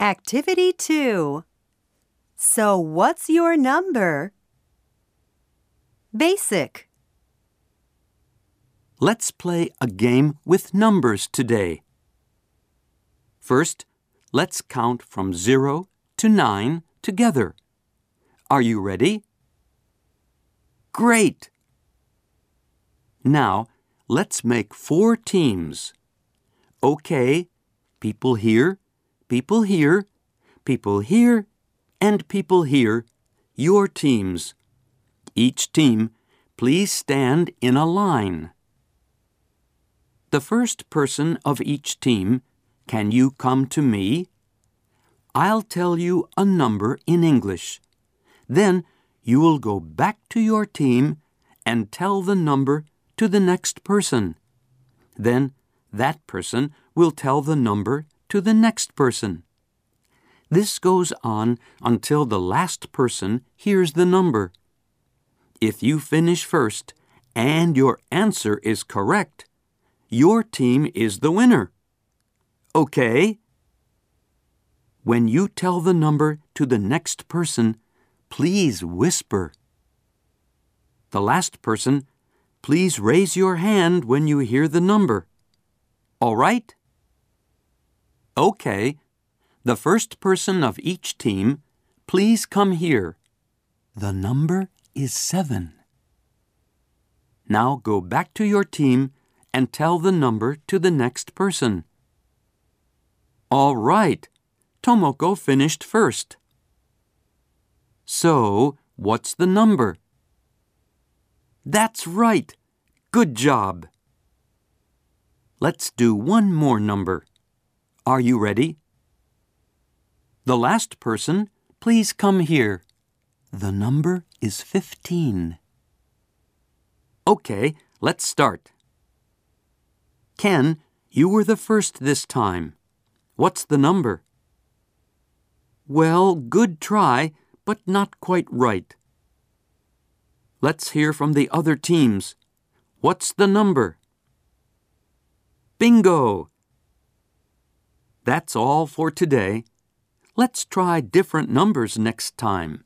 Activity 2. So what's your number? Basic. Let's play a game with numbers today. First, let's count from 0 to 9 together. Are you ready? Great! Now, let's make four teams. Okay, people here, people here, people here, and people here, your teams. Each team, please stand in a line. The first person of each team, can you come to me? I'll tell you a number in English. Then you will go back to your team and tell the number to the next person. Then that person will tell the number to the next person. This goes on until the last person hears the number. If you finish first and your answer is correct, your team is the winner. Okay? When you tell the number to the next person, please whisper. The last person, please raise your hand when you hear the number. All right? Okay. The first person of each team, please come here. The number is seven. Now go back to your team and tell the number to the next person. All right. Tomoko finished first. So, what's the number? That's right. Good job. Let's do one more number. Are you ready? The last person, please come here. The number is 15. Okay, let's start. Ken, you were the first this time. What's the number? Well, good try, but not quite right. Let's hear from the other teams. What's the number? Bingo! That's all for today. Let's try different numbers next time.